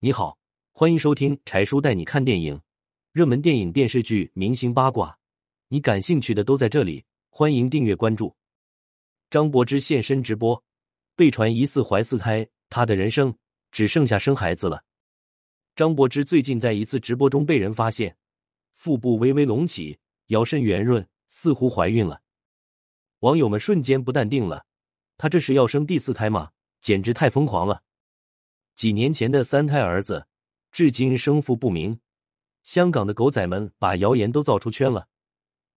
你好，欢迎收听柴叔带你看电影，热门电影、电视剧、明星八卦，你感兴趣的都在这里。欢迎订阅关注。张柏芝现身直播，被传疑似怀四胎，她的人生只剩下生孩子了。张柏芝最近在一次直播中被人发现腹部微微隆起，腰身圆润，似乎怀孕了。网友们瞬间不淡定了，她这是要生第四胎吗？简直太疯狂了！几年前的三胎儿子，至今生父不明。香港的狗仔们把谣言都造出圈了，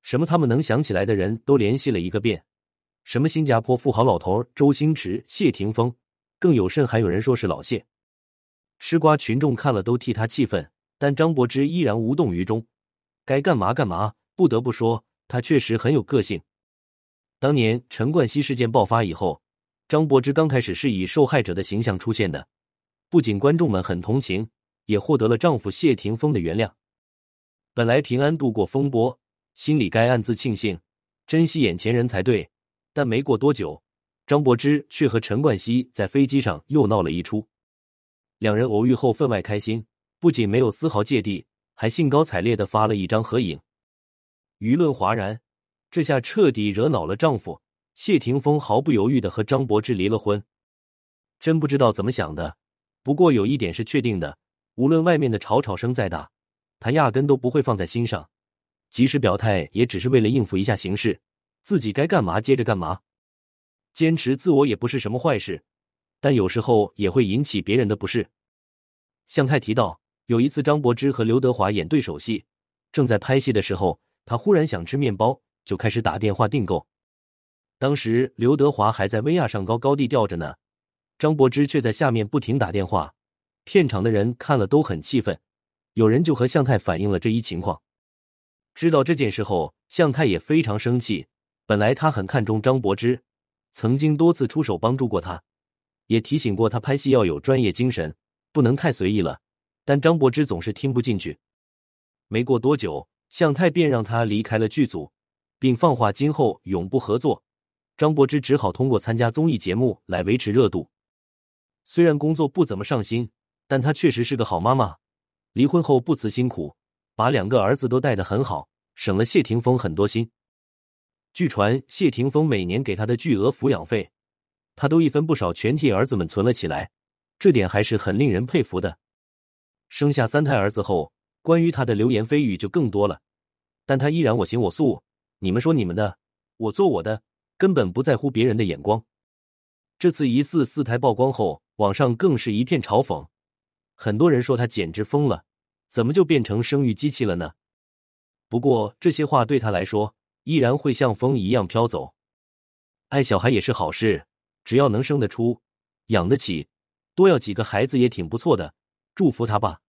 什么他们能想起来的人都联系了一个遍，什么新加坡富豪老头周星驰、谢霆锋，更有甚还有人说是老谢。吃瓜群众看了都替他气愤，但张柏芝依然无动于衷，该干嘛干嘛。不得不说，他确实很有个性。当年陈冠希事件爆发以后。张柏芝刚开始是以受害者的形象出现的，不仅观众们很同情，也获得了丈夫谢霆锋的原谅。本来平安度过风波，心里该暗自庆幸，珍惜眼前人才对。但没过多久，张柏芝却和陈冠希在飞机上又闹了一出。两人偶遇后分外开心，不仅没有丝毫芥蒂，还兴高采烈的发了一张合影。舆论哗然，这下彻底惹恼了丈夫。谢霆锋毫不犹豫的和张柏芝离了婚，真不知道怎么想的。不过有一点是确定的，无论外面的吵吵声再大，他压根都不会放在心上。即使表态，也只是为了应付一下形势，自己该干嘛接着干嘛。坚持自我也不是什么坏事，但有时候也会引起别人的不适。向太提到，有一次张柏芝和刘德华演对手戏，正在拍戏的时候，他忽然想吃面包，就开始打电话订购。当时刘德华还在威亚上高高地吊着呢，张柏芝却在下面不停打电话，片场的人看了都很气愤，有人就和向太反映了这一情况。知道这件事后，向太也非常生气。本来他很看重张柏芝，曾经多次出手帮助过他，也提醒过他拍戏要有专业精神，不能太随意了。但张柏芝总是听不进去。没过多久，向太便让他离开了剧组，并放话今后永不合作。张柏芝只好通过参加综艺节目来维持热度。虽然工作不怎么上心，但她确实是个好妈妈。离婚后不辞辛苦，把两个儿子都带得很好，省了谢霆锋很多心。据传，谢霆锋每年给她的巨额抚养费，她都一分不少全替儿子们存了起来，这点还是很令人佩服的。生下三胎儿子后，关于她的流言蜚语就更多了，但她依然我行我素，你们说你们的，我做我的。根本不在乎别人的眼光。这次疑似四胎曝光后，网上更是一片嘲讽，很多人说他简直疯了，怎么就变成生育机器了呢？不过这些话对他来说，依然会像风一样飘走。爱小孩也是好事，只要能生得出、养得起，多要几个孩子也挺不错的。祝福他吧。